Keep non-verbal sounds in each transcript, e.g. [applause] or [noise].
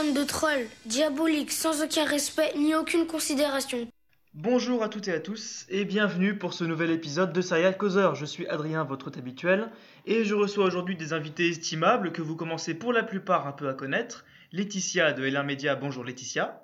bande de trolls, diaboliques, sans aucun respect ni aucune considération. Bonjour à toutes et à tous et bienvenue pour ce nouvel épisode de Serial Causeur. Je suis Adrien, votre hôte habituel, et je reçois aujourd'hui des invités estimables que vous commencez pour la plupart un peu à connaître. Laetitia de L1 Media, bonjour Laetitia.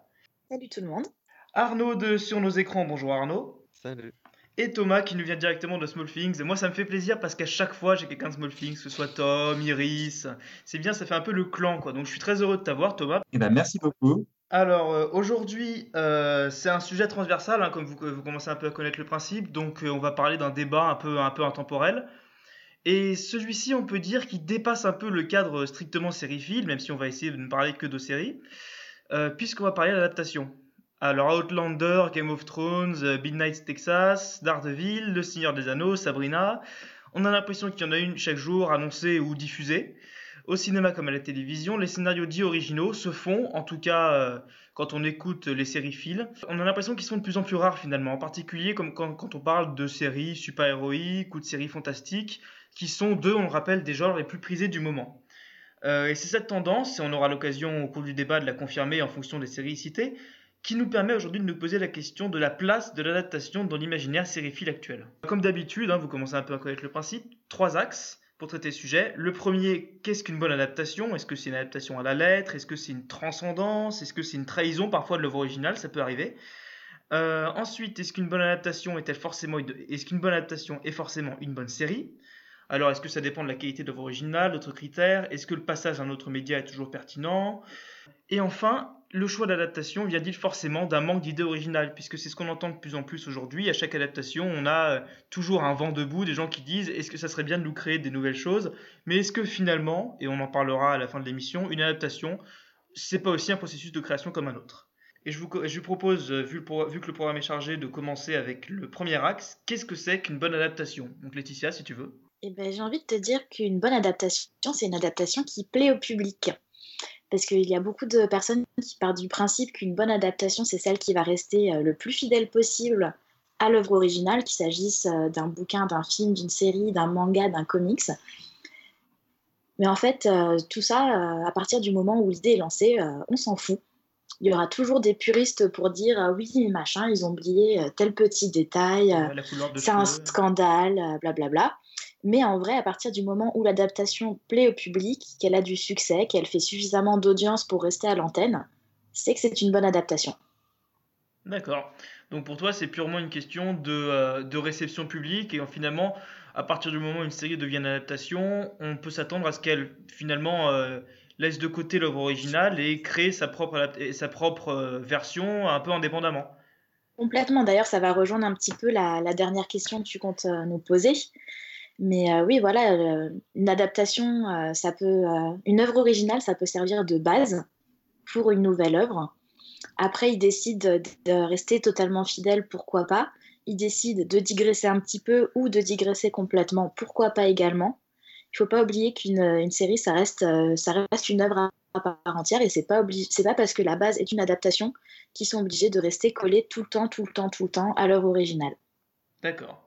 Salut tout le monde. Arnaud de Sur nos écrans, bonjour Arnaud. Salut. Et Thomas qui nous vient directement de Small Things. Et moi ça me fait plaisir parce qu'à chaque fois j'ai quelqu'un de Small Things, que ce soit Tom, Iris. C'est bien, ça fait un peu le clan quoi. Donc je suis très heureux de t'avoir Thomas. Eh ben, merci beaucoup. Alors euh, aujourd'hui, euh, c'est un sujet transversal, hein, comme vous, vous, commencez un peu à connaître le principe, donc euh, on va parler d'un débat un peu, un peu intemporel. Et celui-ci, on peut dire qu'il dépasse un peu le cadre strictement sériephile, même si on va essayer de ne parler que de séries, puisqu'on va parler d'adaptation. Alors Outlander, Game of Thrones, Midnight Texas, Daredevil, Le Seigneur des Anneaux, Sabrina. On a l'impression qu'il y en a une chaque jour annoncée ou diffusée. Au cinéma comme à la télévision, les scénarios dits originaux se font, en tout cas euh, quand on écoute les séries fil, on a l'impression qu'ils sont de plus en plus rares finalement, en particulier comme quand, quand on parle de séries super-héroïques ou de séries fantastiques, qui sont deux, on le rappelle, des genres les plus prisés du moment. Euh, et c'est cette tendance, et on aura l'occasion au cours du débat de la confirmer en fonction des séries citées, qui nous permet aujourd'hui de nous poser la question de la place de l'adaptation dans l'imaginaire sériephile actuel. Comme d'habitude, hein, vous commencez un peu à connaître le principe, trois axes pour traiter ce sujet. Le premier, qu'est-ce qu'une bonne adaptation? Est-ce que c'est une adaptation à la lettre? Est-ce que c'est une transcendance? Est-ce que c'est une trahison parfois de l'œuvre originale? Ça peut arriver. Euh, ensuite, est-ce qu'une bonne adaptation est-elle forcément est-ce qu'une bonne adaptation est forcément une bonne série? Alors, est-ce que ça dépend de la qualité de l'œuvre originale, d'autres critères? Est-ce que le passage à un autre média est toujours pertinent? Et enfin, le choix d'adaptation vient-il forcément d'un manque d'idées originales Puisque c'est ce qu'on entend de plus en plus aujourd'hui. À chaque adaptation, on a euh, toujours un vent debout, des gens qui disent est-ce que ça serait bien de nous créer des nouvelles choses? Mais est-ce que finalement, et on en parlera à la fin de l'émission, une adaptation, c'est pas aussi un processus de création comme un autre? Et je vous, propose, euh, vu, que le programme est chargé, de commencer avec le premier axe. Qu'est-ce que c'est qu'une bonne adaptation? Donc Laetitia, si tu veux. Eh ben, j'ai envie de te dire qu'une bonne adaptation, c'est une adaptation qui plaît au public parce qu'il y a beaucoup de personnes qui partent du principe qu'une bonne adaptation, c'est celle qui va rester euh, le plus fidèle possible à l'œuvre originale, qu'il s'agisse euh, d'un bouquin, d'un film, d'une série, d'un manga, d'un comics. Mais en fait, euh, tout ça, à partir du moment où l'idée est lancée, on s'en fout. Il y aura toujours des puristes pour dire oui, machin, ils ont oublié tel petit détail, c'est un scandale, blablabla. Bla bla. Mais en vrai, à partir du moment où l'adaptation plaît au public, qu'elle a du succès, qu'elle fait suffisamment d'audience pour rester à l'antenne, c'est que c'est une bonne adaptation. D'accord. Donc pour toi, c'est purement une question de, euh, de, réception publique et finalement, à partir du moment où une série devient une adaptation, on peut s'attendre à ce qu'elle finalement euh, laisse de côté l'œuvre originale et crée sa propre, sa propre euh, version un peu indépendamment. Complètement. D'ailleurs, ça va rejoindre un petit peu la, la dernière question que tu comptes nous poser. Mais euh, oui, voilà, euh, une adaptation, euh, ça peut, une œuvre originale, ça peut servir de base pour une nouvelle œuvre. Après, il décide de rester totalement fidèle, pourquoi pas. Il décide de digresser un petit peu ou de digresser complètement, pourquoi pas également. Il ne faut pas oublier qu'une série, ça reste, ça reste une œuvre à part entière et c'est pas c'est pas parce que la base est une adaptation qu'ils sont obligés de rester collés tout le temps, tout le temps, tout le temps à l'œuvre originale. D'accord.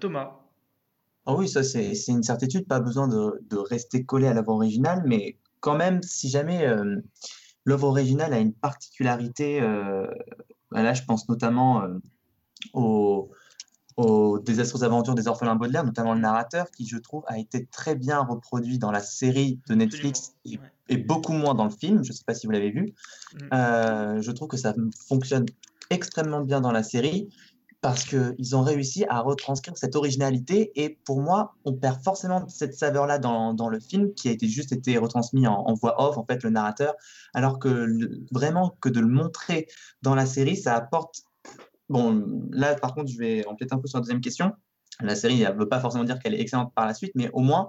Thomas, ah oui, ça c'est une certitude, pas besoin de, de rester collé à l'œuvre originale, mais quand même, si jamais euh, l'œuvre originale a une particularité, euh, là je pense notamment euh, aux, aux désastreuses aventures des orphelins Baudelaire, notamment le narrateur, qui je trouve a été très bien reproduit dans la série de Netflix et, beaucoup moins dans le film, je ne sais pas si vous l'avez vu. Mmh. je trouve que ça fonctionne extrêmement bien dans la série parce qu'ils ont réussi à retranscrire cette originalité et pour moi, on perd forcément cette saveur-là dans, le film qui a été juste été retransmis en, voix off, en fait, le narrateur, alors que vraiment que de le montrer dans la série, ça apporte... Bon, là, par contre, je vais empiéter un peu sur la deuxième question. La série, ne veut pas forcément dire qu'elle est excellente par la suite, mais au moins,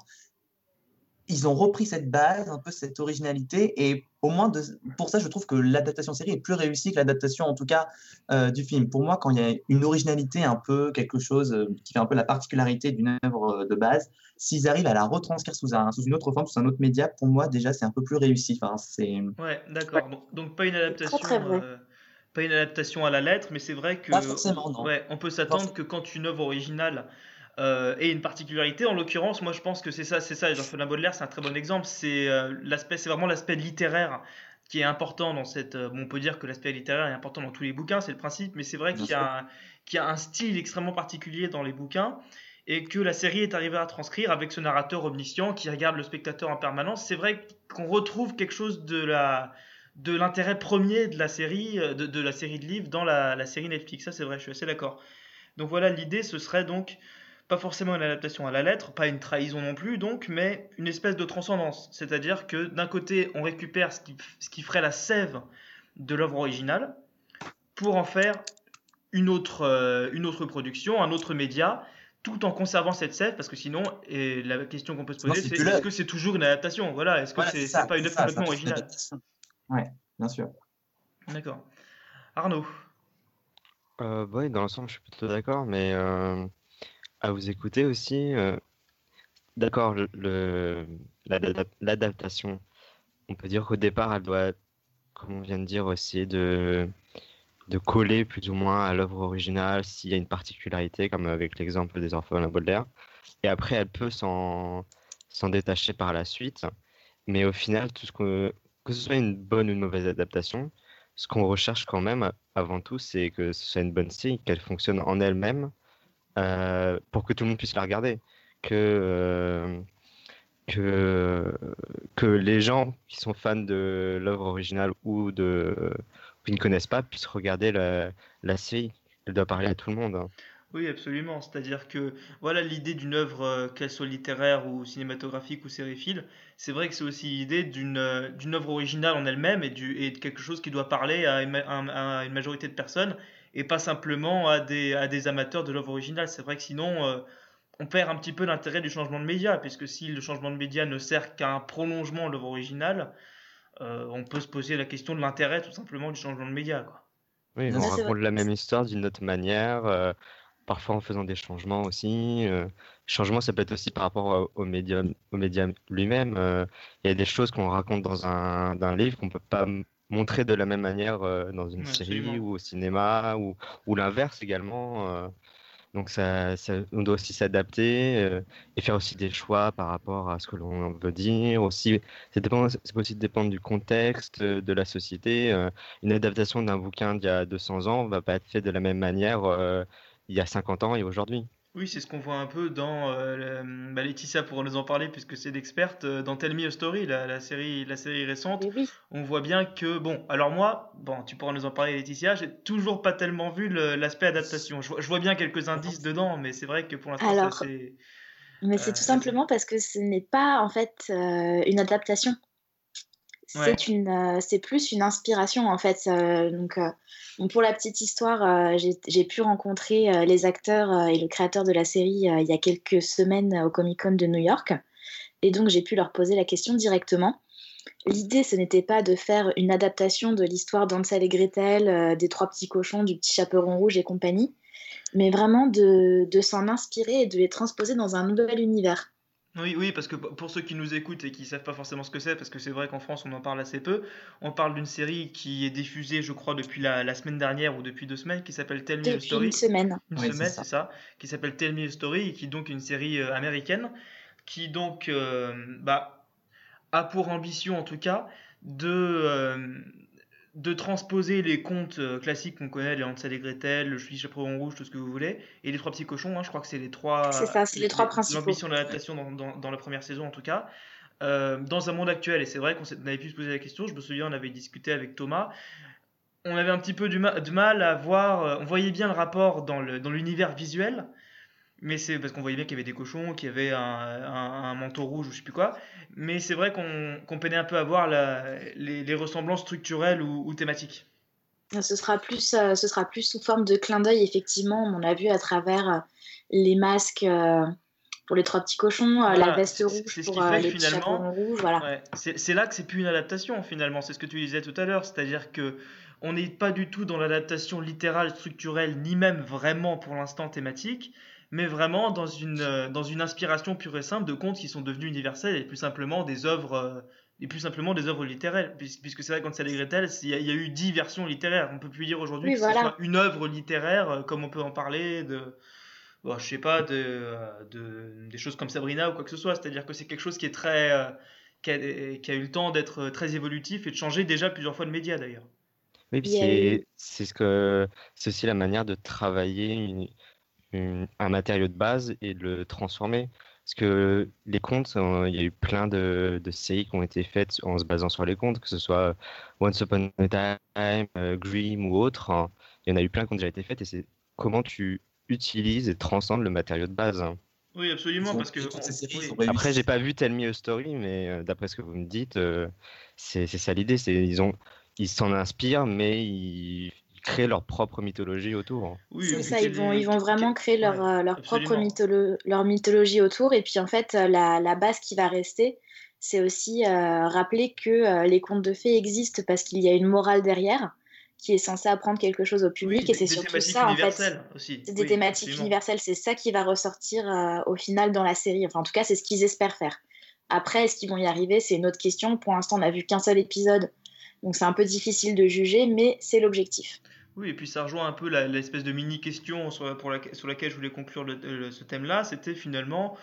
ils ont repris cette base, un peu cette originalité, et au moins de, pour ça, je trouve que l'adaptation série est plus réussie que l'adaptation, en tout cas, euh, du film. Pour moi, quand il y a une originalité, un peu quelque chose euh, qui fait un peu la particularité d'une œuvre euh, de base, s'ils arrivent à la retranscrire sous, un, sous une autre forme, sous un autre média, pour moi, déjà, c'est un peu plus réussi. Enfin, c'est... Ouais, d'accord. Donc, pas une adaptation. pas une adaptation à la lettre, mais c'est vrai que pas forcément, non. Ouais, on peut s'attendre que quand une œuvre originale euh, et une particularité. En l'occurrence, moi je pense que c'est ça, c'est ça. Jean-Paul Baudelaire, c'est un très bon exemple. C'est euh, l'aspect, c'est vraiment l'aspect littéraire qui est important dans cette. Euh, bon, on peut dire que l'aspect littéraire est important dans tous les bouquins, c'est le principe, mais c'est vrai qu'il y, a un, qu'il y a un style extrêmement particulier dans les bouquins et que la série est arrivée à transcrire avec ce narrateur omniscient qui regarde le spectateur en permanence. C'est vrai qu'on retrouve quelque chose de la de l'intérêt premier de la série de, de, la série de livres dans la, la série Netflix. Ça c'est vrai, je suis assez d'accord. Donc voilà, l'idée ce serait donc pas forcément une adaptation à la lettre, pas une trahison non plus, donc, mais une espèce de transcendance. C'est-à-dire que d'un côté, on récupère ce qui, ce qui ferait la sève de l'œuvre originale pour en faire une autre, euh, une autre production, un autre média, tout en conservant cette sève, parce que sinon, et la question qu'on peut se poser, c'est est-ce que c'est toujours une adaptation? Voilà, est-ce que c'est pas une œuvre complètement originale? Ouais, bien sûr. D'accord. Arnaud euh, Oui, dans l'ensemble, je suis plutôt d'accord, mais euh, à vous écouter aussi. Euh, d'accord, l'adaptation, on peut dire qu'au départ, elle doit, comme on vient de dire, essayer de, de coller plus ou moins à l'œuvre originale s'il y a une particularité, comme avec l'exemple des orphelins Baudelaire. Et après, elle peut s'en, s'en détacher par la suite. Mais au final, tout ce que, que ce soit une bonne ou une mauvaise adaptation, ce qu'on recherche quand même avant tout, c'est que ce soit une bonne série, qu'elle fonctionne en elle-même euh, pour que tout le monde puisse la regarder. Que, euh, que, que les gens qui sont fans de l'œuvre originale ou qui ne connaissent pas puissent regarder la, série. Elle doit parler à tout le monde. Hein. Oui, absolument. C'est-à-dire que voilà l'idée d'une œuvre, euh, qu'elle soit littéraire ou cinématographique ou sériephile, c'est vrai que c'est aussi l'idée d'une œuvre originale en elle-même et, de quelque chose qui doit parler à une majorité de personnes et pas simplement à des, à des amateurs de l'œuvre originale. C'est vrai que sinon, euh, on perd un petit peu l'intérêt du changement de média, puisque si le changement de média ne sert qu'à un prolongement de l'œuvre originale, euh, on peut se poser la question de l'intérêt tout simplement du changement de média. Quoi. Oui, on raconte la même histoire d'une autre manière, euh, parfois en faisant des changements aussi. Euh, changement, ça peut être aussi par rapport au média, au média lui-même. Il y a des choses qu'on raconte dans un, dans un livre qu'on peut pas montrer de la même manière euh, dans une série ou au cinéma ou, ou l'inverse également. Euh. donc ça, on doit aussi s'adapter euh, et faire aussi des choix par rapport à ce que l'on veut dire. Aussi, ça peut aussi dépendre du contexte, de la société. une adaptation d'un bouquin d'il y a 200 ans va pas être faite de la même manière il y a 50 ans et aujourd'hui. Oui, c'est ce qu'on voit un peu dans euh, bah, Laetitia pour nous en parler puisque c'est l'experte euh, dans Tell Me a Story, la, série, la série récente. On voit bien que bon, alors moi, bon, tu pourras nous en parler Laetitia, j'ai toujours pas tellement vu l'aspect adaptation. Je, vois bien quelques indices dedans, mais c'est vrai que pour l'instant c'est. Mais c'est tout euh, simplement parce que ce n'est pas en fait une adaptation. C'est une, c'est plus une inspiration en fait. donc pour la petite histoire, euh, j'ai pu rencontrer euh, les acteurs euh, et le créateur de la série il y a quelques semaines au Comic Con de New York. Et donc, j'ai pu leur poser la question directement. L'idée, ce n'était pas de faire une adaptation de l'histoire d'Ansel et Gretel, des trois petits cochons, du petit chaperon rouge et compagnie, mais vraiment de, de s'en inspirer et de les transposer dans un nouvel univers. Oui, oui, parce que pour ceux qui nous écoutent et qui ne savent pas forcément ce que c'est, parce que c'est vrai qu'en France on en parle assez peu, on parle d'une série qui est diffusée, je crois, depuis la, semaine dernière ou depuis deux semaines, qui s'appelle Tell Me a Story. Une semaine. Une semaine, c'est ça. Qui s'appelle Tell Me a Story et qui est donc une série euh, américaine, qui donc euh, bah, a pour ambition en tout cas de, euh, de transposer les contes euh, classiques qu'on connaît, les Hansel et Gretel, le Chevalier Chaperon Rouge, tout ce que vous voulez, et les trois petits cochons, hein, je crois que c'est les trois. C'est ça, c'est les, trois principaux. L'ambition de l'adaptation dans, dans, dans, la première saison en tout cas. Euh, dans un monde actuel, et c'est vrai qu'on avait pu se poser la question, je me souviens, on avait discuté avec Thomas, on avait un petit peu du, de mal à voir, euh, on voyait bien le rapport dans l'univers visuel, mais c'est parce qu'on voyait bien qu'il y avait des cochons, qu'il y avait un, un, manteau rouge ou je sais plus quoi. Mais c'est vrai qu'on peinait un peu à voir la, les, les, ressemblances structurelles ou, ou, thématiques. Ce sera, plus, euh, ce sera plus sous forme de clin d'œil, effectivement. On a vu à travers euh, les masques euh, pour les trois petits cochons, la veste rouge pour les finalement, rouges. Voilà. Ouais, c'est là que c'est plus une adaptation, finalement. C'est ce que tu disais tout à l'heure. C'est-à-dire que on n'est pas du tout dans l'adaptation littérale, structurelle, ni même vraiment pour l'instant thématique mais vraiment dans une, euh, dans une inspiration pure et simple de contes qui sont devenus universels et plus simplement des œuvres, euh, et plus simplement des œuvres littéraires. Puisque c'est vrai, quand c'est les Gretel, il y, a, y, a eu dix versions littéraires. On peut plus dire aujourd'hui que ce soit une œuvre littéraire, euh, comme on peut en parler de. bon, je sais pas, de, de, des choses comme Sabrina ou quoi que ce soit. C'est-à-dire que c'est quelque chose qui est très, euh, qui, a, qui, a, eu le temps d'être très évolutif et de changer déjà plusieurs fois de médias d'ailleurs. Oui, c'est c'est ce que c'est aussi la manière de travailler une, une, un matériau de base et de le transformer. Parce que les contes, il y a eu plein de, de, séries qui ont été faites en se basant sur les contes, que ce soit Once Upon a Time, euh, Grimm ou autre. Hein. Il y en a eu plein qui ont déjà été faites et c'est comment tu utilises et transcendes le matériau de base. Hein. Oui, absolument, parce que on... après j'ai pas vu Tell Me a Story, mais euh, d'après ce que vous me dites, euh, c'est ça l'idée. C'est ils ont ils s'en inspirent, mais ils, créent leur propre mythologie autour. Hein. Oui, c'est ça, ils vont, ils vont vraiment créer leur, ouais, leur propre mytholo leur mythologie autour. Et puis en fait, la, la base qui va rester, c'est aussi euh, rappeler que euh, les contes de fées existent parce qu'il y a une morale derrière qui est censée apprendre quelque chose au public. Oui, et c'est surtout ça en fait. c'est des oui, thématiques absolument. universelles. C'est ça qui va ressortir euh, au final dans la série. Enfin en tout cas c'est ce qu'ils espèrent faire. Après est-ce qu'ils vont y arriver? C'est une autre question. Pour l'instant on n'a vu qu'un seul épisode. Donc c'est un peu difficile de juger mais c'est l'objectif oui, et puis ça rejoint un peu l'espèce de mini-question sur, laquelle je voulais conclure ce thème-là. C'était finalement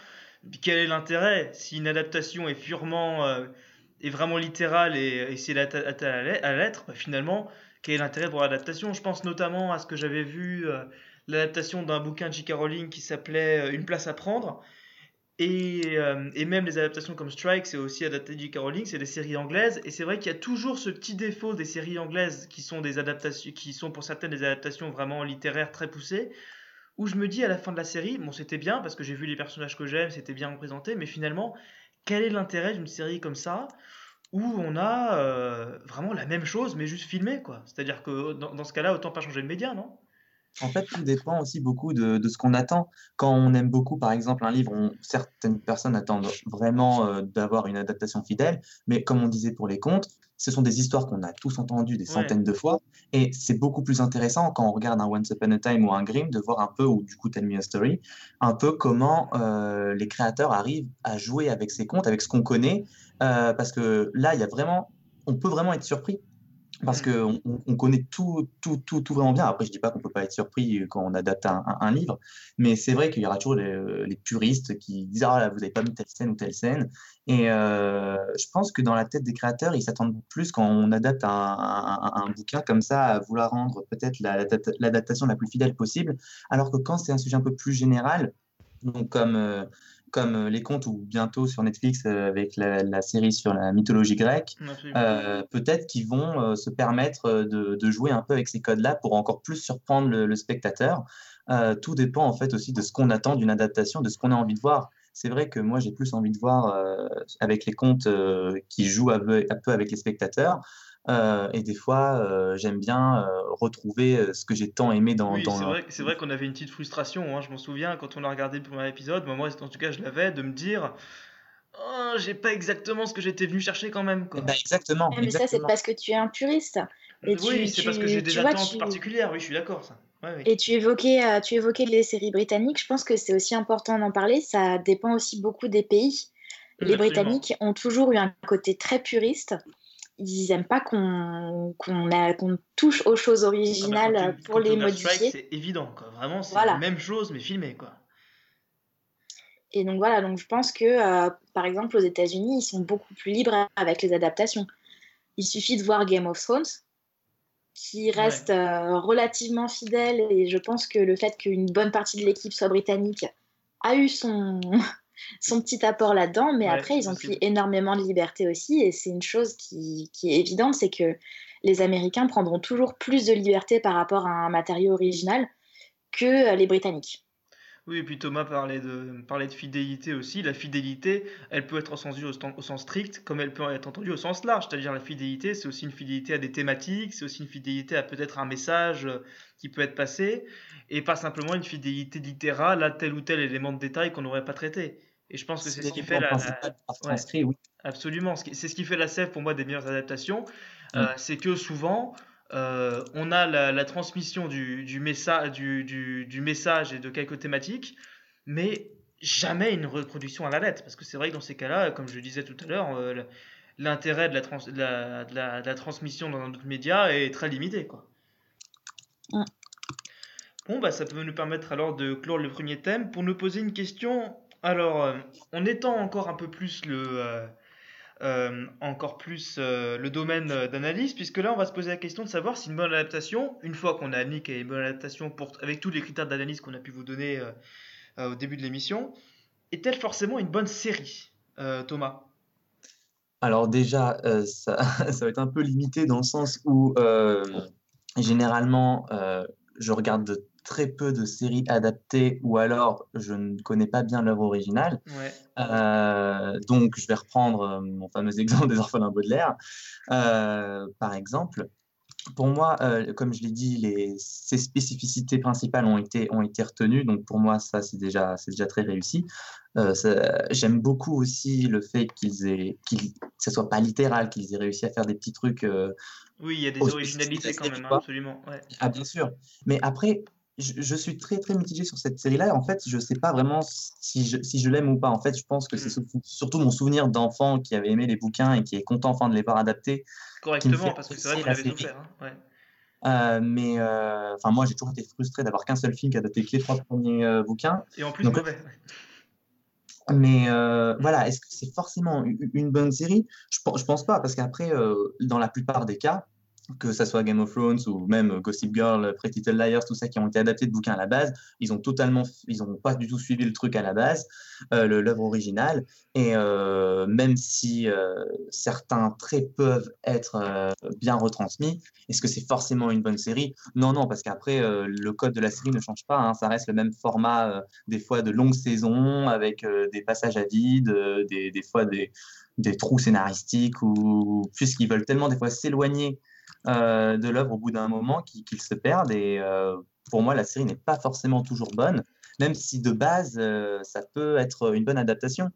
quel est l'intérêt si une adaptation est purement euh, est vraiment littérale et, et c'est à l'être, bah, finalement, quel est l'intérêt pour l'adaptation? Je pense notamment à ce que j'avais vu, euh, l'adaptation d'un bouquin de J.K. Rowling qui s'appelait euh, Une place à prendre. Et, euh, et, même les adaptations comme Strike, c'est aussi adapté de J.K. Rowling, c'est des séries anglaises. Et c'est vrai qu'il y a toujours ce petit défaut des séries anglaises qui sont des adaptations, qui sont pour certaines des adaptations vraiment littéraires très poussées, où je me dis à la fin de la série, bon c'était bien parce que j'ai vu les personnages que j'aime, c'était bien représenté, mais finalement, quel est l'intérêt d'une série comme ça où on a euh, vraiment la même chose mais juste filmé quoi? C'est-à-dire que dans, dans ce cas-là, autant pas changer de média, non? En fait, tout dépend aussi beaucoup de, de ce qu'on attend. Quand on aime beaucoup, par exemple, un livre, on, certaines personnes attendent vraiment euh, d'avoir une adaptation fidèle, mais comme on disait pour les contes, ce sont des histoires qu'on a tous entendues des centaines ouais. de fois, et c'est beaucoup plus intéressant quand on regarde un Once Upon a Time ou un Grimm de voir un peu, ou du coup Tell Me a Story, un peu comment euh, les créateurs arrivent à jouer avec ces contes, avec ce qu'on connaît, euh, parce que là, il y a vraiment, on peut vraiment être surpris parce qu'on on connaît tout, tout, tout, tout vraiment bien. Après, je dis pas qu'on peut pas être surpris quand on adapte un, un, un livre, mais c'est vrai qu'il y aura toujours les, les, puristes qui disent ah vous n'avez pas mis telle scène ou telle scène. Et euh, je pense que dans la tête des créateurs, ils s'attendent plus quand on adapte un, un, bouquin comme ça à vouloir rendre peut-être l'adaptation la, la plus fidèle possible, alors que quand c'est un sujet un peu plus général, donc comme euh, comme les contes ou bientôt sur Netflix avec la, la série sur la mythologie grecque, euh, peut-être qu'ils vont euh, se permettre de, de, jouer un peu avec ces codes-là pour encore plus surprendre le, le spectateur. Euh, tout dépend en fait aussi de ce qu'on attend d'une adaptation, de ce qu'on a envie de voir. C'est vrai que moi j'ai plus envie de voir euh, avec les contes qui jouent un peu avec les spectateurs. Euh, et des fois, euh, j'aime bien euh, retrouver ce que j'ai tant aimé dans. Oui, dans c'est vrai, c'est vrai qu'on avait une petite frustration. Hein, je m'en souviens quand on a regardé le premier épisode. Moi, en tout cas, je l'avais de me dire. Oh, j'ai pas exactement ce que j'étais venu chercher quand même. Quoi. Bah, exactement. mais exactement. ça, c'est parce que tu es un puriste. Et oui, c'est parce que j'ai des attentes tu... particulières. Oui, je suis d'accord. Ça. Ouais, oui. Et tu évoquais, euh, tu évoquais les séries britanniques. Je pense que c'est aussi important d'en parler. Ça dépend aussi beaucoup des pays. Les Absolument. Britanniques ont toujours eu un côté très puriste ils n'aiment pas qu'on qu qu touche aux choses originales ah bah, tu, pour les modifier. C'est évident, quoi. vraiment, c'est voilà. la même chose mais filmé. Quoi. Et donc voilà, donc je pense que euh, par exemple aux États-Unis, ils sont beaucoup plus libres avec les adaptations. Il suffit de voir Game of Thrones, qui reste ouais. euh, relativement fidèle, et je pense que le fait qu'une bonne partie de l'équipe soit britannique a eu son, son petit apport là-dedans, mais ouais, après, ils ont pris énormément de liberté aussi, et c'est une chose qui, qui est évidente, c'est que les Américains prendront toujours plus de liberté par rapport à un matériau original que les Britanniques. Oui, et puis Thomas parlait de, parlait de fidélité aussi. La fidélité, elle peut être entendue au, au, sens strict, comme elle peut être entendue au sens large. C'est-à-dire la fidélité, c'est aussi une fidélité à des thématiques, c'est aussi une fidélité à peut-être un message qui peut être passé, et pas simplement une fidélité littérale à tel ou tel élément de détail qu'on n'aurait pas traité. Et je pense que c'est ce qui fait la, la... Ouais, oui. absolument, c'est ce qui fait la sève pour moi des meilleures adaptations, mmh. euh, c'est que souvent euh, on a la, la transmission du, du, messa du, du, du, message et de quelques thématiques, mais jamais une reproduction à la lettre. Parce que c'est vrai que dans ces cas-là, comme je le disais tout à l'heure, euh, l'intérêt de, de, de, la, transmission dans un autre média est très limité. Quoi. Mm. Bon, bah, ça peut nous permettre alors de clore le premier thème pour nous poser une question. Alors, euh, en étant encore un peu plus le, euh, euh, encore plus euh, le domaine euh, d'analyse, puisque là, on va se poser la question de savoir si une bonne adaptation, une fois qu'on a admis qu'il y une bonne adaptation pour, avec tous les critères d'analyse qu'on a pu vous donner euh, euh, au début de l'émission, est-elle forcément une bonne série, euh, Thomas? Alors déjà, euh, ça, [laughs] ça va être un peu limité dans le sens où euh, généralement, euh, je regarde de très peu de séries adaptées ou alors je ne connais pas bien l'œuvre originale. Ouais. Euh, donc, je vais reprendre euh, mon fameux [laughs] exemple des orphelins Baudelaire, euh, par exemple. Pour moi, euh, comme je l'ai dit, les, ces spécificités principales ont été, ont été retenues. Donc, pour moi, ça, c'est déjà, déjà très réussi. Ça- j'aime beaucoup aussi le fait qu'ils aient, qu'ils, que ça soit pas littéral, qu'ils aient réussi à faire des petits trucs Oui, il y a des originalités quand même, hein, absolument. Ouais. Ah, bien sûr. Mais après, je, je suis très, très mitigé sur cette série-là. En fait, je sais pas vraiment si je, si je l'aime ou pas. En fait, je pense que c'est Mm. surtout mon souvenir d'enfant qui avait aimé les bouquins et qui est content enfin de les voir adaptés Correctement, fait parce que c'est vrai qu'on avait série. souffert. Hein. Ouais. Euh, mais euh, enfin, moi, j'ai toujours été frustré d'avoir qu'un seul film qui a adapté que les trois premiers euh, bouquins. Et en plus, Donc, mauvais. mais euh, voilà, est-ce que c'est forcément une bonne série? Je, je pense pas, parce qu'après, euh, dans la plupart des cas, que ça soit Game of Thrones ou même Gossip Girl, Pretty Little Liars, tout ça qui ont été adaptés de bouquins à la base, ils ont totalement, ils ont pas du tout suivi le truc à la base, euh, l'œuvre originale. Et euh, même si euh, certains traits peuvent être bien retransmis, est-ce que c'est forcément une bonne série? Non, non, parce qu'après, le code de la série ne change pas, hein, ça reste le même format, des fois de longues saisons, avec des passages à vide, des, des fois des, des trous scénaristiques, ou puisqu'ils veulent tellement des fois s'éloigner euh, de l'œuvre au bout d'un moment qu'ils se perdent. Et euh, pour moi, la série n'est pas forcément toujours bonne, même si de base, euh, ça peut être une bonne adaptation.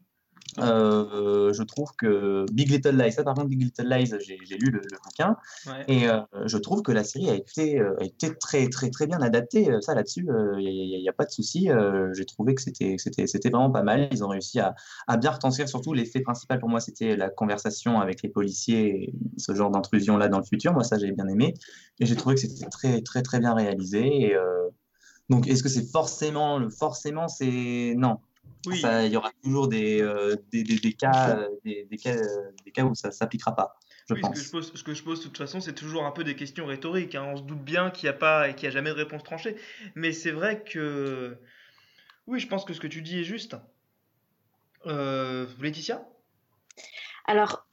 Euh, je trouve que Big Little Lies, ça par contre, Big Little Lies, j'ai lu le, le bouquin, Ouais. et euh, je trouve que la série a été, euh, a été très, très, très bien adaptée. Euh, Ça, là-dessus, il n'y a, pas de souci. Euh, j'ai trouvé que c'était c'était- c'était vraiment pas mal. Ils ont réussi à, à bien retranscrire, surtout l'effet principal pour moi, c'était la conversation avec les policiers, ce genre d'intrusion-là dans le futur. Moi, ça, j'ai bien aimé. Et j'ai trouvé que c'était très, très, très bien réalisé. Et, euh, donc, est-ce que c'est forcément, forcément, c'est non. Oui, Ça, il y aura toujours des, euh, des, des, des cas, euh, des, des cas, euh, des cas où ça s'appliquera pas, je oui, ce que je pose, ce que je pose de toute façon, c'est toujours un peu des questions rhétoriques. hein. On se doute bien qu'il n'y a pas et qu'il n'y a jamais de réponse tranchée. Mais c'est vrai que. Oui, je pense que ce que tu dis est juste. Euh, Laetitia? Alors,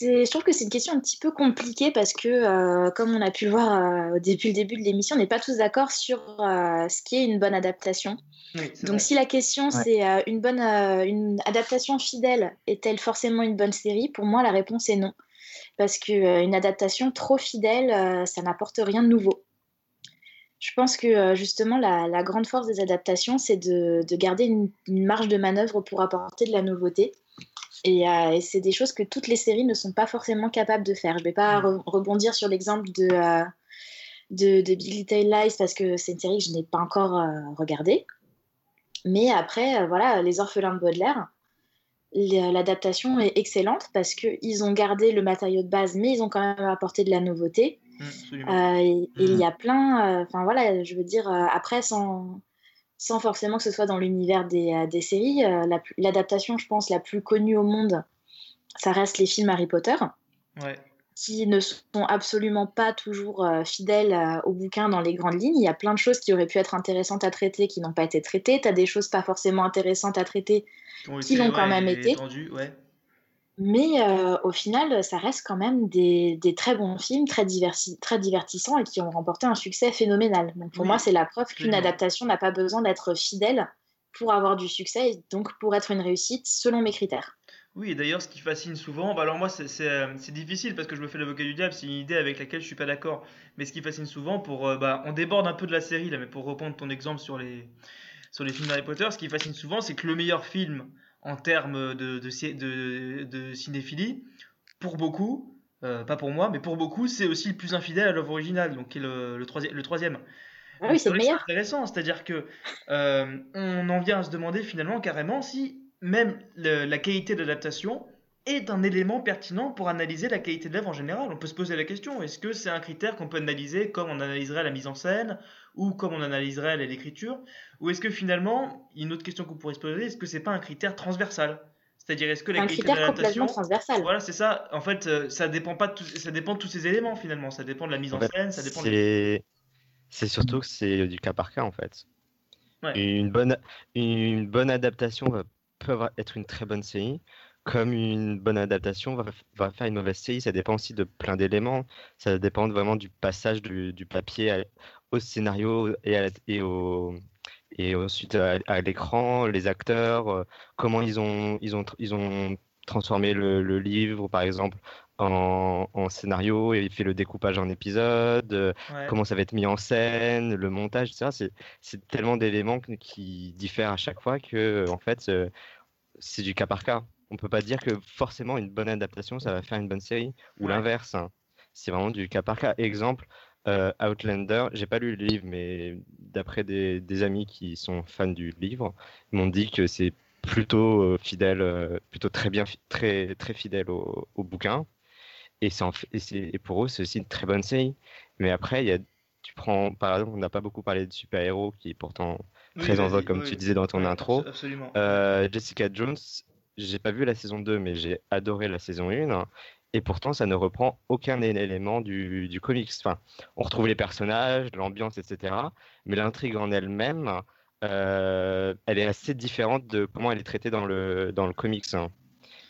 je trouve que c'est une question un petit peu compliquée parce que, euh, comme on a pu le voir euh, au début, le début de l'émission, on n'est pas tous d'accord sur euh, ce qui est une bonne adaptation. Oui, Donc, vrai. si la question Ouais. c'est euh, une bonne euh, une adaptation fidèle est-elle forcément une bonne série? Pour moi, la réponse est non. Parce que euh, une adaptation trop fidèle, euh, ça n'apporte rien de nouveau. Je pense que justement, la, la grande force des adaptations, c'est de, de garder une, une marge de manœuvre pour apporter de la nouveauté. Et, euh, et c'est des choses que toutes les séries ne sont pas forcément capables de faire. Je ne vais pas Mm. re- rebondir sur l'exemple de, euh, de, de Big Little Lies parce que c'est une série que je n'ai pas encore euh, regardée. Mais après, euh, voilà, Les Orphelins de Baudelaire, l'adaptation est excellente parce qu'ils ont gardé le matériau de base, mais ils ont quand même apporté de la nouveauté. Mm, et il y a plein, enfin voilà, je veux dire, après, sans, sans forcément que ce soit dans l'univers des, euh, des séries, euh, la l'adaptation, je pense, la plus connue au monde, ça reste les films Harry Potter, Ouais. qui ne sont absolument pas toujours euh, fidèles au bouquin dans les grandes lignes. Il y a plein de choses qui auraient pu être intéressantes à traiter qui n'ont pas été traitées. Tu as des choses pas forcément intéressantes à traiter Qui l'ont quand même été. ouais. Mais euh, au final, ça reste quand même des, des très bons films, très, diversi- très divertissants et qui ont remporté un succès phénoménal. Donc pour Oui, moi, c'est la preuve qu'une adaptation n'a pas besoin d'être fidèle pour avoir du succès et donc pour être une réussite selon mes critères. Oui, et d'ailleurs, ce qui fascine souvent, bah alors moi, c'est euh, c'est difficile parce que je me fais l'avocat du diable, c'est une idée avec laquelle je suis pas d'accord. Mais ce qui fascine souvent, pour, euh, bah, on déborde un peu de la série là, mais pour reprendre ton exemple sur les, sur les films d'Harry Potter, ce qui fascine souvent, c'est que le meilleur film en termes de, de, ci- de, de cinéphilie, pour beaucoup, euh, pas pour moi, mais pour beaucoup, c'est aussi le plus infidèle à l'œuvre originale, donc qui est le, le, troisième, le troisième. Ah oui, c'est meilleur. intéressant, c'est-à-dire que euh, on en vient à se demander finalement carrément si même le- la qualité d'adaptation est un élément pertinent pour analyser la qualité de l'œuvre en général. On peut se poser la question, est-ce que c'est un critère qu'on peut analyser comme on analyserait la mise en scène ou comme on analyserait l'écriture? Ou est-ce que finalement, une autre question qu'on pourrait se poser, est-ce que c'est pas un critère transversal? C'est-à-dire, est-ce que la Un qualité de critère l'adaptation. complètement transversal. Voilà, c'est ça. En fait, euh, ça dépend pas de tous- ça dépend de tous ces éléments finalement. Ça dépend de la mise en, En fait, scène, ça dépend de... c'est c'est surtout que c'est du cas par cas en fait. Ouais. Une bonne, une bonne adaptation peut être une très bonne série, comme une bonne adaptation va, va faire une mauvaise série. Ça dépend aussi de plein d'éléments. Ça dépend vraiment du passage du, du papier à- au scénario et, à la- et, au, et ensuite à, à l'écran, les acteurs, euh, comment ils ont, ils ont, ils ont transformé le, le livre, par exemple, en, en scénario et fait le découpage en épisodes. euh, Ouais. comment ça va être mis en scène, le montage, etc. C'est, tellement d'éléments qui diffèrent à chaque fois que, en fait, euh, c'est du cas par cas. On peut pas dire que forcément une bonne adaptation, ça va faire une bonne série, ou Ouais. l'inverse. hein. C'est vraiment du cas par cas. Exemple, euh, Outlander, j'ai pas lu le livre, mais d'après des, des amis qui sont fans du livre, ils m'ont dit que c'est plutôt euh, fidèle, euh, plutôt très bien, très, très fidèle au, au bouquin. Et, en fait- et, pour eux, c'est aussi une très bonne série. Mais après, il y a, tu prends, par exemple, on n'a pas beaucoup parlé de super-héros, qui est pourtant Oui, très en vogue, comme oui, tu disais dans ton intro. abso- Absolument. Euh, Jessica Jones, j'ai pas vu la saison 2, mais j'ai adoré la saison 1. Et pourtant, ça ne reprend aucun élément du, du comics. Enfin, on retrouve les personnages, l'ambiance, etc. Mais l'intrigue en elle-même, euh, elle est assez différente de comment elle est traitée dans le, dans le comics. hein.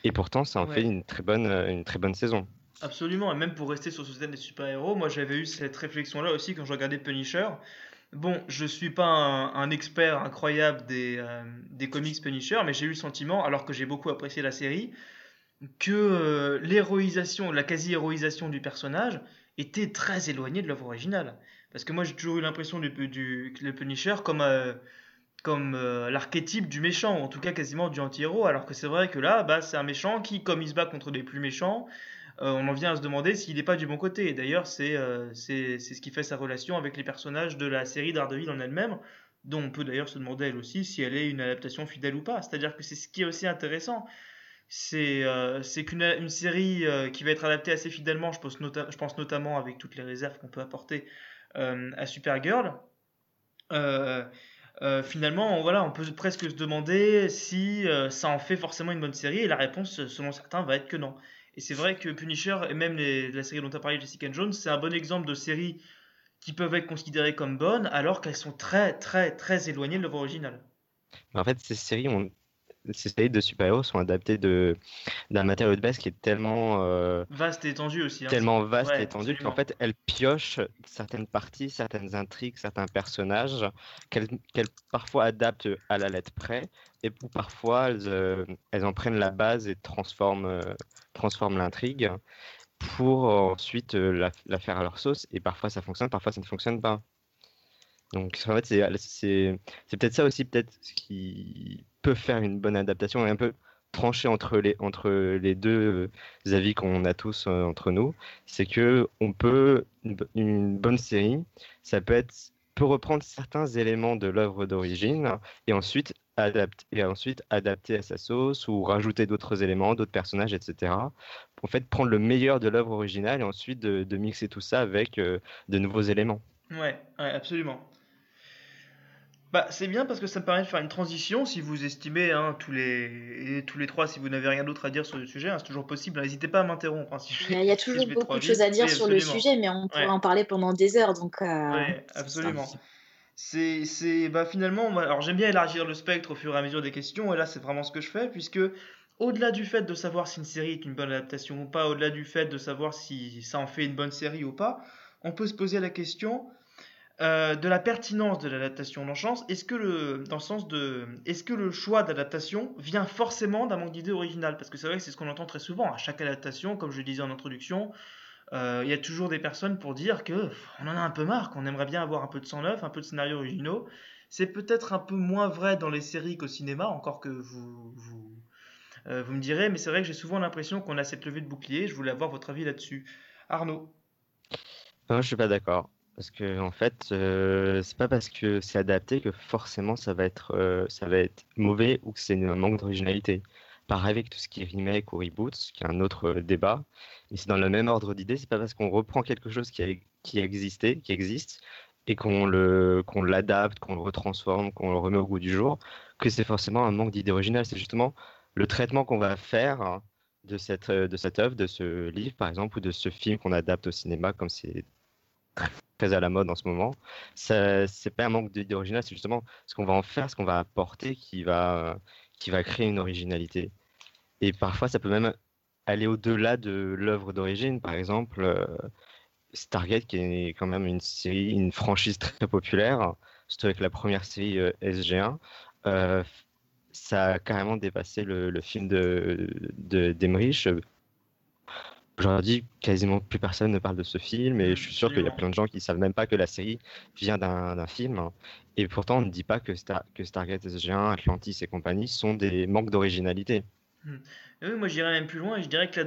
Et pourtant, ça en Ouais. fait une très bonne, une très bonne saison. Absolument, et même pour rester sur ce thème des super-héros, moi j'avais eu cette réflexion-là aussi quand je regardais Punisher. Bon, je suis pas un, expert incroyable des, euh, des comics Punisher, mais j'ai eu le sentiment, alors que j'ai beaucoup apprécié la série, que euh, l'héroïsation, la quasi-héroïsation du personnage était très éloignée de l'œuvre originale. Parce que moi j'ai toujours eu l'impression du, du, Punisher comme, euh, comme l'archétype du méchant, ou en tout cas quasiment du anti-héros, alors que c'est vrai que là, bah, c'est un méchant qui, comme il se bat contre des plus méchants, euh, on en vient à se demander s'il n'est pas du bon côté. Et d'ailleurs, c'est euh, c'est ce qui fait sa relation avec les personnages de la série Daredevil en elle-même, dont on peut d'ailleurs se demander elle aussi si elle est une adaptation fidèle ou pas. C'est-à-dire que c'est ce qui est aussi intéressant. C'est euh, qu'une une série qui va être adaptée assez fidèlement, je pense, notamment avec toutes les réserves qu'on peut apporter à Supergirl. Finalement, on- voilà, on peut presque se demander si ça en fait forcément une bonne série, et la réponse, selon certains, va être que non. Et c'est vrai que Punisher, et même les- la série dont tu as parlé, Jessica Jones, c'est un bon exemple de séries qui peuvent être considérées comme bonnes, alors qu'elles sont très, très, très éloignées de l'œuvre originale. En fait, ces séries, ont- ces séries de super-héros sont adaptées de, d'un matériau de base qui est tellement, euh, Vaste et étendue aussi. hein. tellement vaste Ouais, et étendu qu'en fait, elle pioche certaines parties, certaines intrigues, certains personnages qu'elle qu'elle parfois adapte à la lettre près et parfois elles, euh, elles en prennent la base et transforment, euh, transforment l'intrigue pour ensuite euh, la, faire à leur sauce. Et parfois ça fonctionne, parfois ça ne fonctionne pas. Donc en fait, c'est peut-être ça aussi, peut-être ce qui peut faire une bonne adaptation et un peu trancher entre les, entre les deux euh, avis qu'on a tous euh, entre nous. C'est que on peut une, une bonne série, ça peut être peut reprendre certains éléments de l'œuvre d'origine et ensuite adapter et ensuite adapter à sa sauce ou rajouter d'autres éléments, d'autres personnages, etc. En fait, prendre le meilleur de l'œuvre originale et ensuite de, de mixer tout ça avec euh, de nouveaux éléments. Ouais, ouais, absolument. Bah, c'est bien parce que ça me permet de faire une transition si vous estimez, hein, tous les, et tous les trois, si vous n'avez rien d'autre à dire sur le sujet, hein, c'est toujours possible. N'hésitez pas à m'interrompre. hein, si je Il y a- [laughs] si toujours beaucoup de choses à dire sur le sujet, mais on pourrait Ouais. en parler pendant des heures. Donc, euh, Ouais, absolument. C'est, c'est, bah finalement, alors j'aime bien élargir le spectre au fur et à mesure des questions, et là c'est vraiment ce que je fais, puisque au-delà du fait de savoir si une série est une bonne adaptation ou pas, au-delà du fait de savoir si ça en fait une bonne série ou pas, on peut se poser la question euh, de la pertinence de l'adaptation dans le sens, est-ce que le, dans le sens de, est-ce que le choix d'adaptation vient forcément d'un manque d'idées originales? Parce que c'est vrai que c'est ce qu'on entend très souvent à chaque adaptation, comme je le disais en introduction, il y a toujours des personnes pour dire que on en a un peu marre, qu'on aimerait bien avoir un peu de sang neuf, un peu de scénarios originaux. C'est peut-être un peu moins vrai dans les séries qu'au cinéma, encore que vous, vous, euh, vous me direz, mais c'est vrai que j'ai souvent l'impression qu'on a cette levée de bouclier. Je voulais avoir votre avis là-dessus. Arnaud Non, je suis pas d'accord. Parce que en fait, euh, c'est pas parce que c'est adapté que forcément ça va être, euh, ça va être mauvais ou que c'est un manque d'originalité. Pareil avec tout ce qui est remake ou reboot, ce qui est un autre débat. Mais c'est dans le même ordre d'idée. C'est pas parce qu'on reprend quelque chose qui, a, qui existait, qui existe, et qu'on le qu'on l'adapte, qu'on le retransforme, qu'on le remet au goût du jour, que c'est forcément un manque d'idée originale. C'est justement le traitement qu'on va faire de cette, de cette œuvre, de ce livre par exemple, ou de ce film qu'on adapte au cinéma, comme c'est très à la mode en ce moment. Ce c'est pas un manque d'idée originale, c'est justement ce qu'on va en faire, ce qu'on va apporter qui va, qui va créer une originalité. Et parfois, ça peut même aller au-delà de l'œuvre d'origine. Par exemple, euh, Stargate, qui est quand même une série, une franchise très populaire, surtout avec la première série euh, SG1, euh, ça a carrément dépassé le, film de, de. Aujourd'hui, quasiment plus personne ne parle de ce film et je suis sûr qu'il y a plein de gens qui ne savent même pas que la série vient d'un, film. Et pourtant, on ne dit pas que, que Stargate SG1, Atlantis et compagnie sont des manques d'originalité. Hmm. Oui, moi j'irais même plus loin et je dirais que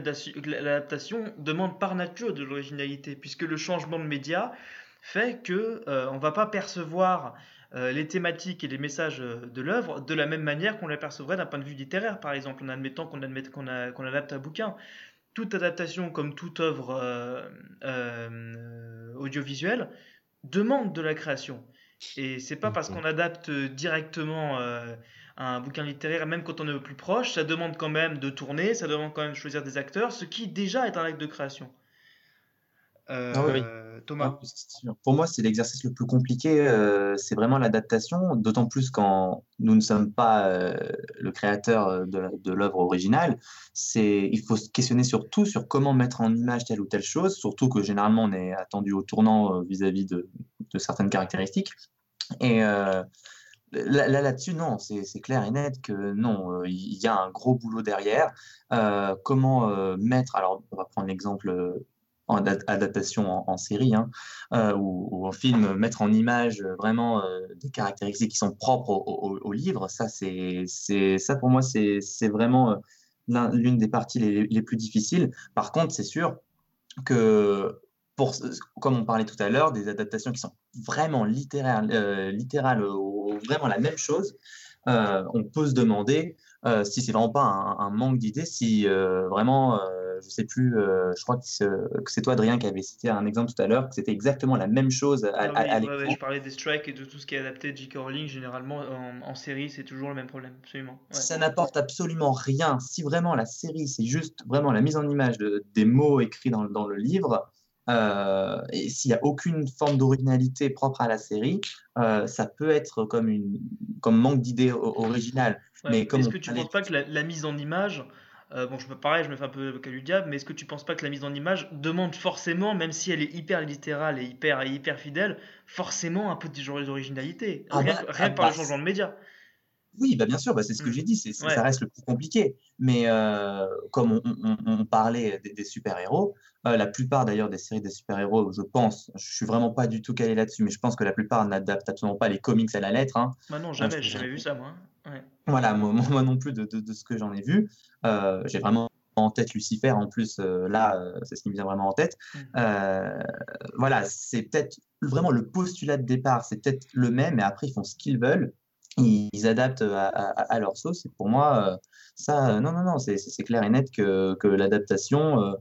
l'adaptation demande par nature de l'originalité, puisque le changement de média fait que euh, on va pas percevoir euh, les thématiques et les messages euh, de l'œuvre de la même manière qu'on les percevrait d'un point de vue littéraire, par exemple, en admettant qu'on adapte un bouquin. Toute adaptation, comme toute œuvre audiovisuelle, demande de la création. Et c'est pas parce qu'on adapte directement un bouquin littéraire, même quand on est au plus proche, ça demande quand même de tourner, ça demande quand même de choisir des acteurs, ce qui déjà est un acte de création. Euh, ah Thomas Pour moi, c'est l'exercice le plus compliqué, euh, c'est vraiment l'adaptation, d'autant plus quand nous ne sommes pas euh, le créateur de, l'œuvre originale. Il faut se questionner sur tout, sur comment mettre en image telle ou telle chose, surtout que généralement on est attendu au tournant vis-à-vis de, de, certaines caractéristiques. Et Là, là-dessus, non, c'est clair et net que non, euh, il y a un gros boulot derrière. Euh, comment euh, mettre, alors on va prendre l'exemple en adaptation en, série hein, ou, en film, mettre en image vraiment des caractéristiques qui sont propres au, livre, ça, c'est, ça pour moi, c'est vraiment l'une des parties les, les, plus difficiles. Par contre, c'est sûr que pour, comme on parlait tout à l'heure, des adaptations qui sont vraiment littérales, littérales ou vraiment la même chose, euh, on peut se demander euh, si c'est vraiment pas un, manque d'idées, si vraiment, je sais plus, je crois que c'est toi, Adrien, qui avait cité un exemple tout à l'heure, que c'était exactement la même chose à, ah je parlais des strikes et de tout ce qui est adapté de J.K. Rowling, généralement en, série, c'est toujours le même problème, absolument. Ça n'apporte absolument rien. Si vraiment la série, c'est juste vraiment la mise en image de, des mots écrits dans, dans le livre, euh, et s'il n'y a aucune forme d'originalité propre à la série, euh, ça peut être comme, une, comme manque d'idées originales. mais est-ce que tu ne penses pas que la, mise en image, euh, bon, je me pareil, je me fais un peu l'avocat du diable, mais est-ce que tu ne penses pas que la mise en image demande forcément, même si elle est hyper littérale et hyper, hyper fidèle, forcément un peu d'originalité, ah rien, bah, rien ah par le bah, changement de média oui, bah bien sûr, bah c'est ce que mmh. j'ai dit, c'est, ça reste le plus compliqué. Mais euh, comme on, parlait des, super-héros, euh, la plupart d'ailleurs des séries des super-héros, je pense, je suis vraiment pas du tout calé là-dessus, mais je pense que la plupart n'adaptent absolument pas les comics à la lettre. Hein. Bah non, jamais, j'ai jamais vu ça, moi. Voilà, moi, moi, non plus de, de, ce que j'en ai vu. Euh, j'ai vraiment en tête Lucifer, en plus, là, c'est ce qui me vient vraiment en tête. Mmh. voilà, c'est peut-être vraiment le postulat de départ, c'est peut-être le même, mais après, ils font ce qu'ils veulent ils, adaptent à, leur sauce. Et pour moi, euh, ça, euh, non, non, non, c'est clair et net que, que l'adaptation.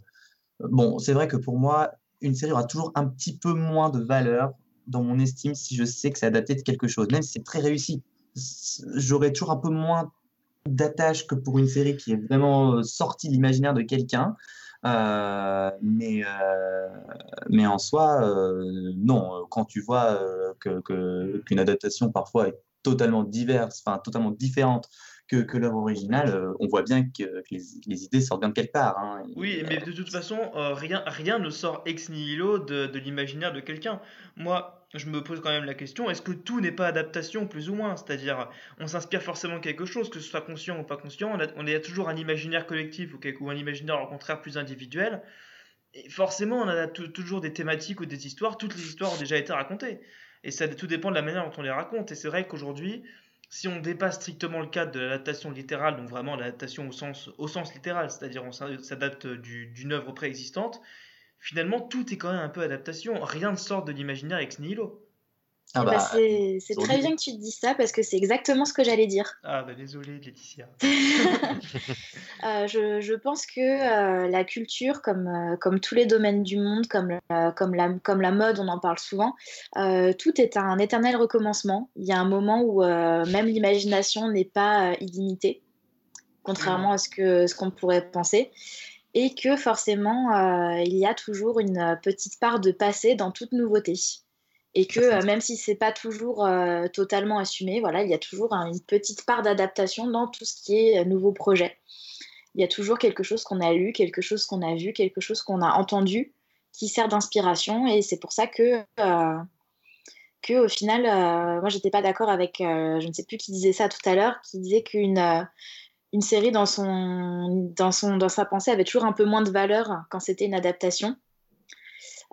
Euh, bon, c'est vrai que pour moi, une série aura toujours un petit peu moins de valeur dans mon estime si je sais que c'est adapté de quelque chose, même si c'est très réussi. J'aurais toujours un peu moins d'attache que pour une série qui est vraiment sortie de l'imaginaire de quelqu'un. mais, mais en soi, non, quand tu vois qu'une que, adaptation parfois est totalement diverses, enfin totalement différentes que, que l'œuvre originale, euh, on voit bien que, les, idées sortent bien de quelque part. Hein. Oui, mais de toute façon, euh, rien, rien ne sort ex nihilo de, de l'imaginaire de quelqu'un. Moi, je me pose quand même la question, est-ce que tout n'est pas adaptation, plus ou moins? C'est-à-dire, on s'inspire forcément de quelque chose, que ce soit conscient ou pas conscient, on a, on a toujours un imaginaire collectif ou, ou un imaginaire au contraire plus individuel. Et forcément, on a toujours des thématiques ou des histoires, toutes les histoires ont déjà été racontées. Et ça tout dépend de la manière dont on les raconte. Et c'est vrai qu'aujourd'hui, si on dépasse strictement le cadre de l'adaptation littérale, donc vraiment l'adaptation au sens, littéral, c'est-à-dire on s'adapte d'une œuvre préexistante, finalement tout est quand même un peu adaptation. Rien ne sort de l'imaginaire ex nihilo. Ah eh ben, bah, c'est très bien que tu te dises ça parce que c'est exactement ce que j'allais dire. Ah bah désolé Laetitia. [laughs] Euh, je, pense que euh, la culture, comme, euh, comme tous les domaines du monde, comme, comme, la, comme la mode, on en parle souvent, tout est un éternel recommencement. Il y a un moment où même l'imagination n'est pas illimitée, contrairement à ce qu'on ce qu'on pourrait penser. Et que forcément, il y a toujours une petite part de passé dans toute nouveauté et que euh, même si c'est pas toujours euh, totalement assumé, voilà, il y a toujours une petite part d'adaptation dans tout ce qui est euh, nouveau projet. Il y a toujours quelque chose qu'on a lu, quelque chose qu'on a vu, quelque chose qu'on a entendu qui sert d'inspiration et c'est pour ça que que au final, moi j'étais pas d'accord avec, je ne sais plus qui disait ça tout à l'heure, qui disait qu'une une série dans son dans son dans sa pensée avait toujours un peu moins de valeur quand c'était une adaptation.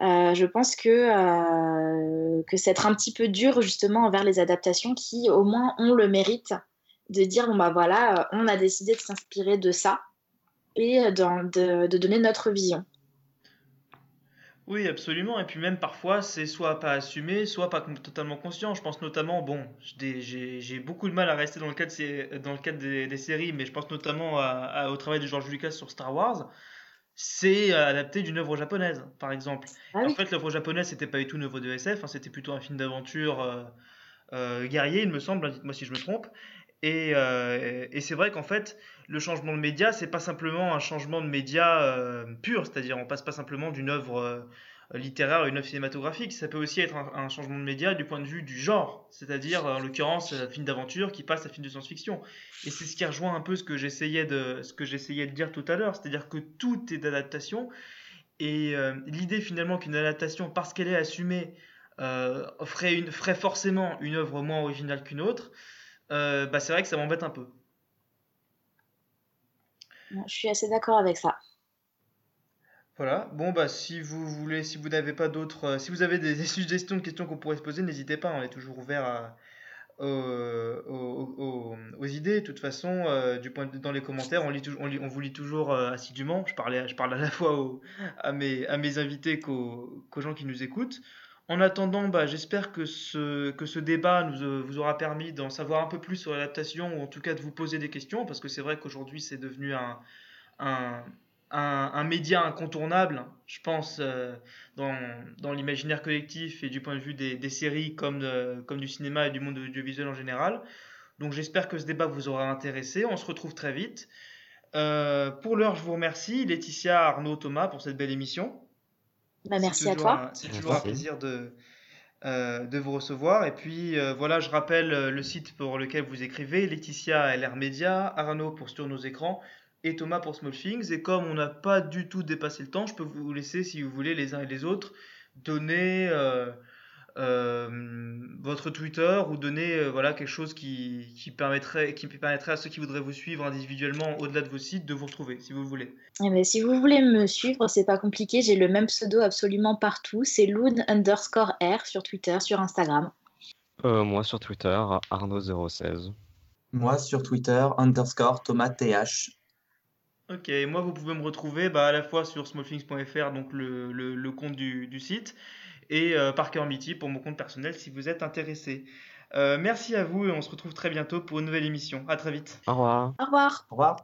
Euh, je pense que, euh, que c'est être un petit peu dur justement envers les adaptations qui au moins ont le mérite de dire bon bah voilà, euh, on a décidé de s'inspirer de ça et de, de, donner notre vision. Oui, absolument. Et puis même parfois, c'est soit pas assumé, soit pas totalement conscient. Je pense notamment, bon, j'ai beaucoup de mal à rester dans le cadre, dans le cadre des, des séries, mais je pense notamment au travail de George Lucas sur Star Wars c'est euh, adapté d'une œuvre japonaise, par exemple. Ah en fait, l'œuvre japonaise, c'était pas du tout une œuvre de SF, hein, c'était plutôt un film d'aventure euh, euh, guerrier, il me semble, hein, dites-moi si je me trompe. Et, et c'est vrai qu'en fait, le changement de média, c'est pas simplement un changement de média pur, c'est-à-dire on passe pas simplement d'une œuvre littéraire une œuvre cinématographique. Ça peut aussi être un, changement de média du point de vue du genre, c'est-à-dire en l'occurrence un film d'aventure qui passe à film de science-fiction. Et c'est ce qui rejoint un peu ce que j'essayais de, ce que j'essayais de dire tout à l'heure, c'est-à-dire que tout est d'adaptation. Et euh, l'idée finalement qu'une adaptation, parce qu'elle est assumée, euh, ferait, une, ferait forcément une œuvre moins originale qu'une autre, euh, bah, c'est vrai que ça m'embête un peu. Je suis assez d'accord avec ça. Voilà. Bon, bah, si vous voulez, si vous n'avez pas d'autres, euh, si vous avez des, [laughs] suggestions de questions qu'on pourrait se poser, n'hésitez pas. On est toujours ouvert aux, idées. De toute façon, euh, du point dans les commentaires, on, lit, on, on vous lit toujours euh, assidûment. Je, parlais, je parle à la [laughs] fois à, mes, à mes invités qu'aux, gens qui nous écoutent. En attendant, bah, j'espère que ce, que ce débat nous, vous aura permis d'en savoir un peu plus sur l'adaptation, ou en tout cas de vous poser des questions, parce que c'est vrai qu'aujourd'hui, c'est devenu un, un un, média incontournable, je pense, euh, dans, dans l'imaginaire collectif et du point de vue des, des séries comme, comme du cinéma et du monde audiovisuel en général. Donc j'espère que ce débat vous aura intéressé. On se retrouve très vite. Euh, pour l'heure, je vous remercie, Laetitia, Arnaud, Thomas, pour cette belle émission. Bah, merci à toi. C'est toujours un plaisir de, euh, de vous recevoir. Et puis voilà, je rappelle le site pour lequel vous écrivez, Laetitia LR Media, Arnaud pour Sur nos écrans et Thomas pour Small Things. Et comme on n'a pas du tout dépassé le temps, je peux vous laisser, si vous voulez, les uns et les autres, donner euh, euh, votre Twitter ou donner euh, voilà, quelque chose qui, qui, permettrait, qui permettrait à ceux qui voudraient vous suivre individuellement au-delà de vos sites de vous retrouver, si vous voulez. Eh ben, si vous voulez me suivre, c'est pas compliqué. J'ai le même pseudo absolument partout. C'est loon underscore R sur Twitter, sur Instagram. moi sur Twitter, Arnaud016. Moi sur Twitter, underscore Thomas TH. Ok, moi vous pouvez me retrouver bah, à la fois sur smallthings.fr, donc le, le, compte du, du, site, et euh, Parker Mitty pour mon compte personnel si vous êtes intéressé. Euh, merci à vous et on se retrouve très bientôt pour une nouvelle émission. À très vite. Au revoir. Au revoir. Au revoir.